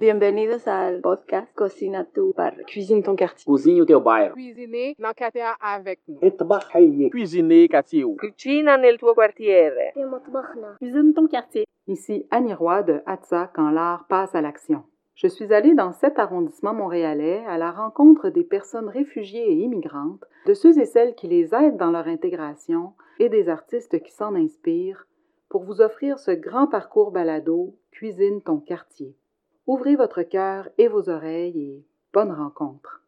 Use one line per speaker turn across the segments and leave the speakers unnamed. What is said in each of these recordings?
Bienvenue Bienvenidos al podcast Cocina tu barrio.
Cuisine ton quartier.
Cozinha o teu bairro.
Cuisiner dans quartier avec nous.
Cuisiner quartier.
Tuo quartiere.
Cuisine ton quartier.
Ici Annie Roy de Hatsa quand l'art passe à l'action. Je suis allée dans cet arrondissement montréalais à la rencontre des personnes réfugiées et immigrantes, de ceux et celles qui les aident dans leur intégration et des artistes qui s'en inspirent pour vous offrir ce grand parcours balado Cuisine ton quartier. Ouvrez votre cœur et vos oreilles et bonne rencontre.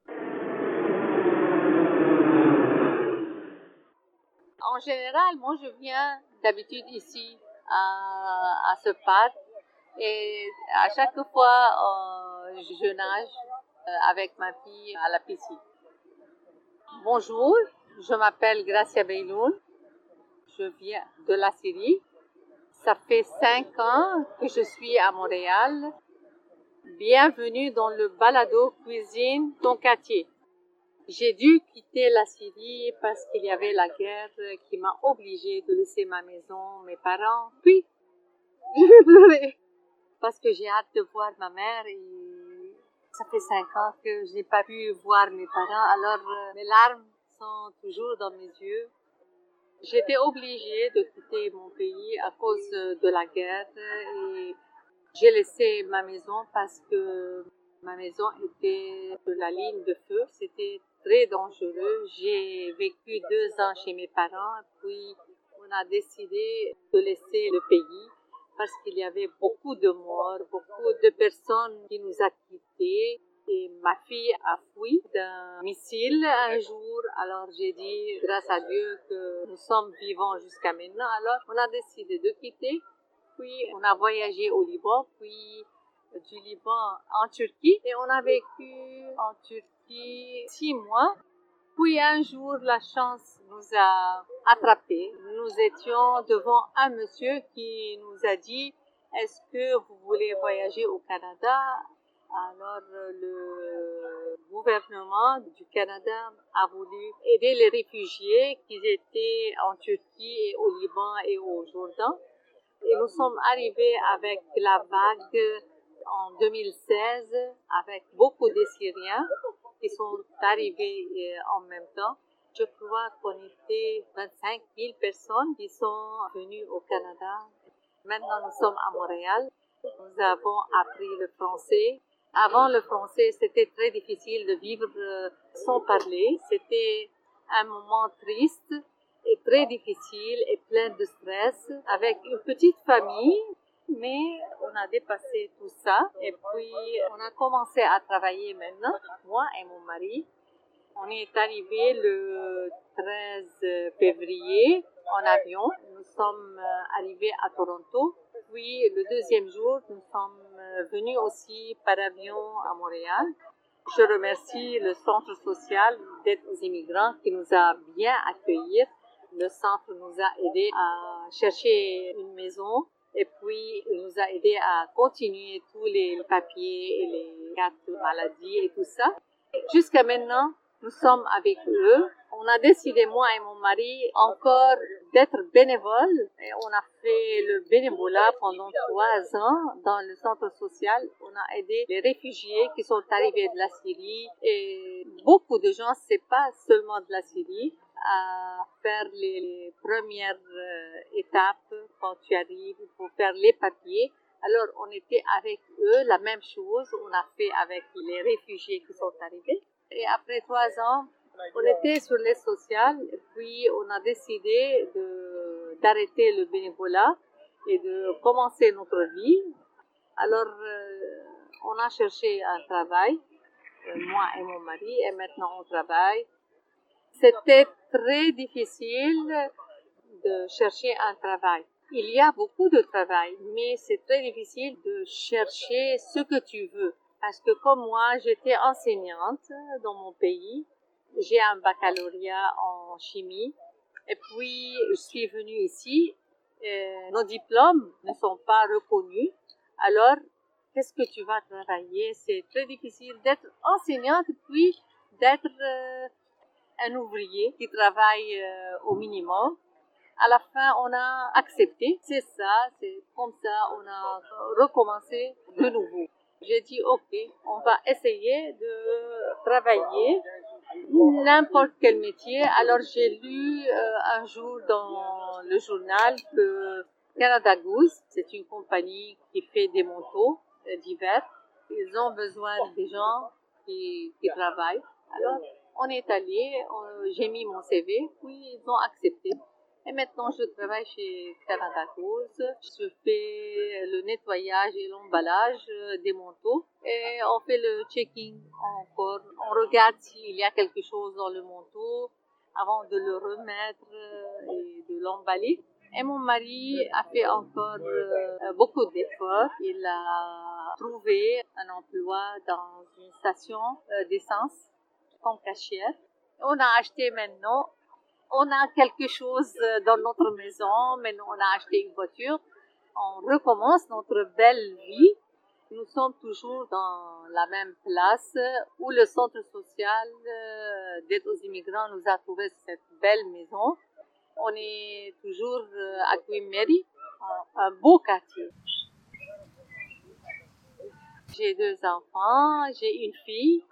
En général, moi je viens d'habitude ici à, ce parc et à chaque fois euh, je nage euh, avec ma fille à la piscine. Bonjour, je m'appelle Gracia Beiloun, je viens de la Syrie. Ça fait cinq ans que je suis à Montréal. Bienvenue dans le balado Cuisine ton quartier. J'ai dû quitter la Syrie parce qu'il y avait la guerre qui m'a obligée de laisser ma maison, mes parents. Puis, je vais pleurer parce que j'ai hâte de voir ma mère et ça fait cinq ans que je n'ai pas pu voir mes parents. Alors, euh, mes larmes sont toujours dans mes yeux. J'étais obligée de quitter mon pays à cause de la guerre et j'ai laissé ma maison parce que ma maison était de la ligne de feu. C'était très dangereux. J'ai vécu deux ans chez mes parents, puis on a décidé de laisser le pays parce qu'il y avait beaucoup de morts, beaucoup de personnes qui nous a quittés. Et ma fille a fui d'un missile un jour. Alors j'ai dit, grâce à Dieu, que nous sommes vivants jusqu'à maintenant. Alors on a décidé de quitter. Puis on a voyagé au Liban, puis du Liban en Turquie. Et on a vécu en Turquie six mois. Puis un jour, la chance nous a attrapés. Nous étions devant un monsieur qui nous a dit, est-ce que vous voulez voyager au Canada? Alors le gouvernement du Canada a voulu aider les réfugiés qui étaient en Turquie et au Liban et au Jourdain. Et nous sommes arrivés avec la vague en 2016 avec beaucoup de Syriens qui sont arrivés en même temps. Je crois qu'on était 25 000 personnes qui sont venues au Canada. Maintenant, nous sommes à Montréal. Nous avons appris le français. Avant le français, c'était très difficile de vivre sans parler. C'était un moment triste et très difficile et plein de stress avec une petite famille mais on a dépassé tout ça et puis on a commencé à travailler maintenant, moi et mon mari. On est arrivé le 13 février en avion. Nous sommes arrivés à Toronto. Puis le deuxième jour, nous sommes venus aussi par avion à Montréal. Je remercie le Centre social d'aide aux immigrants qui nous a bien accueillis. Le centre nous a aidés à chercher une maison et puis, nous a aidé à continuer tous les papiers et les cartes maladie et tout ça. Jusqu'à maintenant, nous sommes avec eux. On a décidé, moi et mon mari, encore d'être bénévoles. Et on a fait le bénévolat pendant trois ans dans le centre social. On a aidé les réfugiés qui sont arrivés de la Syrie. Et beaucoup de gens, c'est pas seulement de la Syrie, à faire les premières étapes quand tu arrives pour faire les papiers. Alors, on était avec eux, la même chose, on a fait avec les réfugiés qui sont arrivés. Et après trois ans, on était sur les sociales, puis on a décidé d'arrêter le bénévolat et de commencer notre vie. Alors, euh, on a cherché un travail, euh, moi et mon mari, et maintenant on travaille. C'était très difficile de chercher un travail. Il y a beaucoup de travail, mais c'est très difficile de chercher ce que tu veux. Parce que comme moi, j'étais enseignante dans mon pays, j'ai un baccalauréat en chimie, et puis je suis venue ici, et nos diplômes ne sont pas reconnus. Alors, qu'est-ce que tu vas travailler? C'est très difficile d'être enseignante, puis d'être euh, un ouvrier qui travaille euh, au minimum. À la fin, on a accepté. C'est ça, c'est comme ça, on a recommencé de nouveau. J'ai dit, OK, on va essayer de travailler n'importe quel métier. Alors j'ai lu euh, un jour dans le journal que Canada Goose, c'est une compagnie qui fait des manteaux d'hiver. Ils ont besoin des gens qui, travaillent. On est allé, j'ai mis mon CV, puis ils ont accepté. Et maintenant, je travaille chez Canada Goose. Je fais le nettoyage et l'emballage des manteaux. Et on fait le checking encore. On regarde s'il y a quelque chose dans le manteau avant de le remettre et de l'emballer. Et mon mari a fait encore euh, beaucoup d'efforts. Il a trouvé un emploi dans une station euh, d'essence comme cashière. On a acheté maintenant on a quelque chose dans notre maison, maintenant on a acheté une voiture, on recommence notre belle vie. Nous sommes toujours dans la même place où le centre social euh, d'aide aux immigrants nous a trouvé cette belle maison. On est toujours euh, à Mary, un beau quartier. J'ai deux enfants, j'ai une fille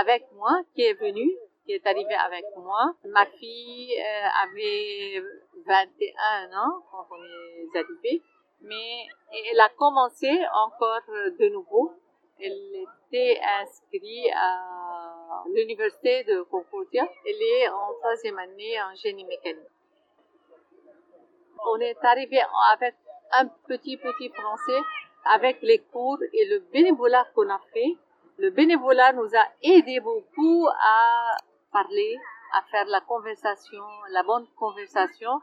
avec moi qui est venue qui est arrivée avec moi. Ma fille euh, avait 21 ans quand on est arrivé, mais elle a commencé encore de nouveau. Elle était inscrite à l'université de Concordia. Elle est en troisième année en génie mécanique. On est arrivé avec un petit petit français avec les cours et le bénévolat qu'on a fait. Le bénévolat nous a aidé beaucoup à parler, à faire la conversation, la bonne conversation.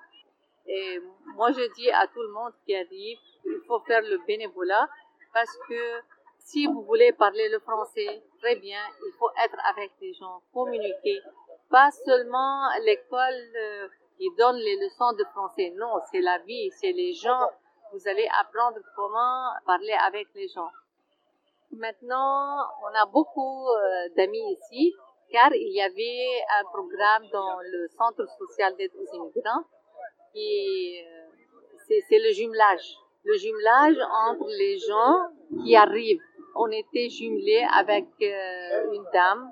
Et moi, je dis à tout le monde qui arrive, il faut faire le bénévolat parce que si vous voulez parler le français très bien, il faut être avec les gens, communiquer. Pas seulement l'école euh, qui donne les leçons de français. Non, c'est la vie, c'est les gens. Vous allez apprendre comment parler avec les gens. Maintenant, on a beaucoup euh, d'amis ici car il y avait un programme dans le centre social d'aide aux immigrants qui euh, c'est le jumelage. Le jumelage entre les gens qui arrivent. On était jumelés avec euh, une dame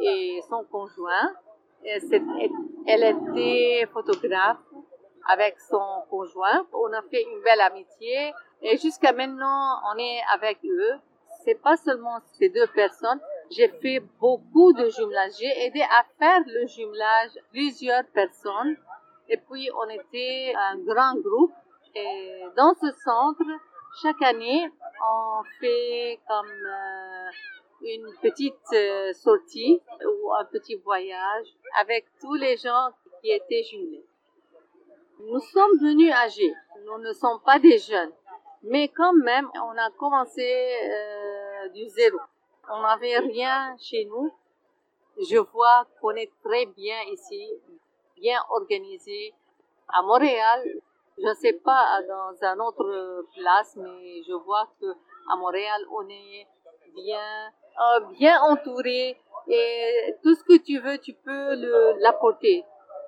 et son conjoint. Elle était photographe avec son conjoint. On a fait une belle amitié et jusqu'à maintenant on est avec eux. C'est pas seulement ces deux personnes, j'ai fait beaucoup de jumelage. J'ai aidé à faire le jumelage plusieurs personnes. Et puis, on était un grand groupe. Et dans ce centre, chaque année, on fait comme euh, une petite euh, sortie ou un petit voyage avec tous les gens qui étaient jumelés. Nous sommes venus âgés. Nous ne sommes pas des jeunes. Mais quand même, on a commencé euh, du zéro. On n'avait rien chez nous. Je vois qu'on est très bien ici, bien organisé. À Montréal, je ne sais pas dans un autre place, mais je vois que à Montréal, on est bien, euh, bien entouré et tout ce que tu veux, tu peux l'apporter.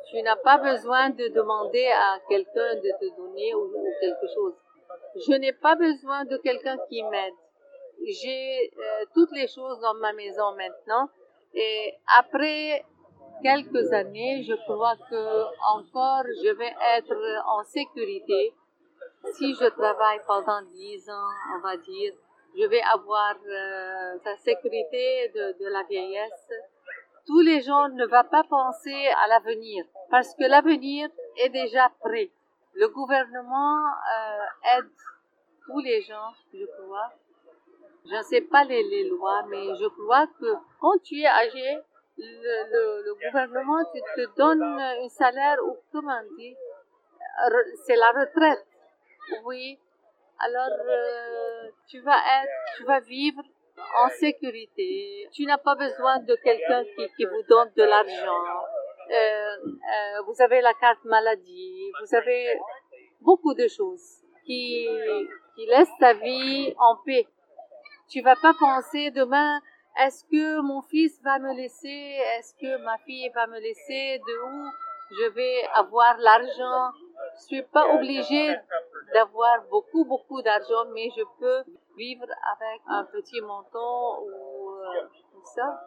Tu n'as pas besoin de demander à quelqu'un de te donner ou quelque chose. Je n'ai pas besoin de quelqu'un qui m'aide j'ai euh, toutes les choses dans ma maison maintenant. Et après quelques années, je crois que encore je vais être en sécurité. Si je travaille pendant dix ans, on va dire, je vais avoir euh, la sécurité de, de, la vieillesse. Tous les gens ne vont pas penser à l'avenir parce que l'avenir est déjà prêt. Le gouvernement euh, aide tous les gens, je crois, je ne sais pas les, lois, mais je crois que quand tu es âgé, le, le, gouvernement te, te donne un salaire ou comment on dit, c'est la retraite. Oui. Alors euh, tu vas être, tu vas vivre en sécurité. Tu n'as pas besoin de quelqu'un qui, qui vous donne de l'argent. Euh, euh, vous avez la carte maladie. Vous avez beaucoup de choses qui, qui laissent ta vie en paix. Tu vas pas penser demain, est-ce que mon fils va me laisser, est-ce que ma fille va me laisser, de où je vais avoir l'argent? Je suis pas obligée d'avoir beaucoup, beaucoup d'argent, mais je peux vivre avec un petit menton ou euh, tout ça.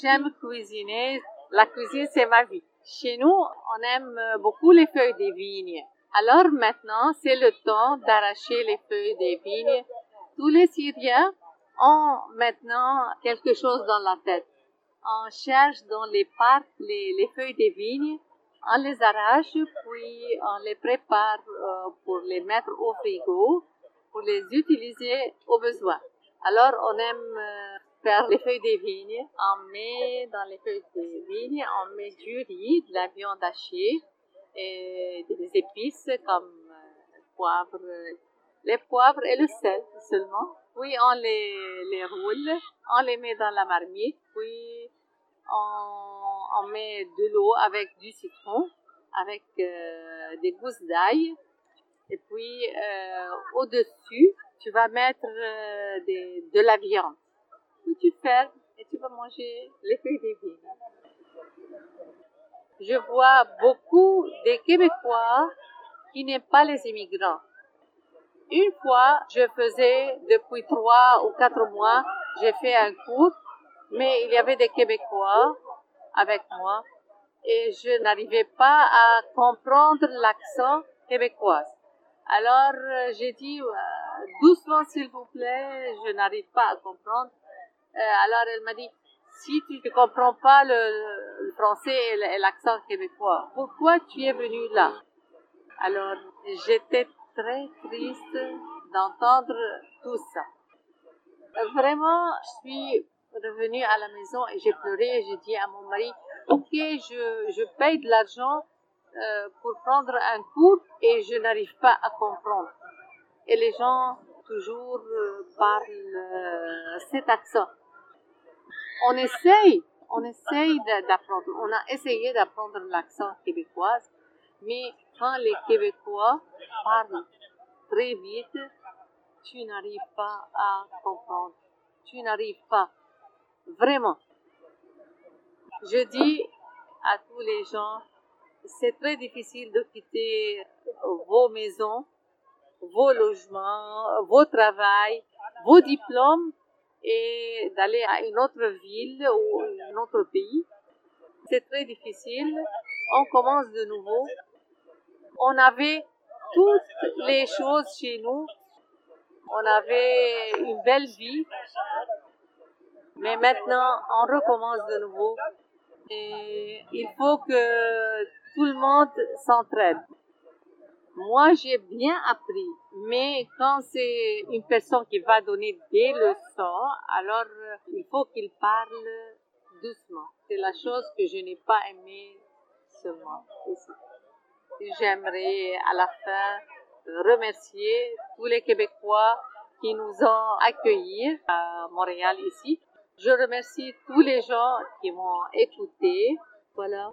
J'aime cuisiner. La cuisine, c'est ma vie. Chez nous, on aime beaucoup les feuilles des vignes. Alors maintenant, c'est le temps d'arracher les feuilles des vignes. Tous les Syriens ont maintenant quelque chose dans la tête. On cherche dans les parcs les, les feuilles des vignes, on les arrache, puis on les prépare euh, pour les mettre au frigo, pour les utiliser au besoin. Alors, on aime euh, les feuilles des vignes. On met dans les feuilles des vignes, on met du riz, de la viande hachée, et des épices comme euh, poivre, les poivres et le sel seulement. Puis on les, les roule, on les met dans la marmite, puis on, on met de l'eau avec du citron, avec euh, des gousses d'ail, et puis euh, au-dessus, tu vas mettre de la viande. Tu fermes et tu vas manger les feuilles des vignes je vois beaucoup de Québécois qui n'aiment pas les immigrants. Une fois, je faisais, depuis trois ou quatre mois, j'ai fait un cours, mais il y avait des Québécois avec moi et je n'arrivais pas à comprendre l'accent québécois. Alors, j'ai dit, euh, doucement s'il vous plaît, je n'arrive pas à comprendre. Euh, alors, elle m'a dit, si tu ne comprends pas le, français et l'accent québécois, pourquoi tu es venu là? Alors, j'étais très triste d'entendre tout ça. Vraiment, je suis revenue à la maison et j'ai pleuré et j'ai dit à mon mari, ok, je, paye de l'argent euh, pour prendre un cours et je n'arrive pas à comprendre. Et les gens toujours euh, parlent euh, cet accent on essaye, on essaye d'apprendre. On a essayé d'apprendre l'accent québécois, mais quand les Québécois parlent très vite, tu n'arrives pas à comprendre. Tu n'arrives pas. Vraiment. Je dis à tous les gens, c'est très difficile de quitter vos maisons, vos logements, vos travails, vos diplômes et d'aller à une autre ville ou un autre pays. C'est très difficile. On commence de nouveau. On avait toutes les choses chez nous. On avait une belle vie. Mais maintenant, on recommence de nouveau. Et il faut que tout le monde s'entraide. Moi, j'ai bien appris, mais quand c'est une personne qui va donner des leçons, alors euh, il faut qu'il parle doucement. C'est la chose que je n'ai pas aimée seulement. J'aimerais à la fin remercier tous les Québécois qui nous ont accueillis à Montréal ici. Je remercie tous les gens qui m'ont écouté. Voilà.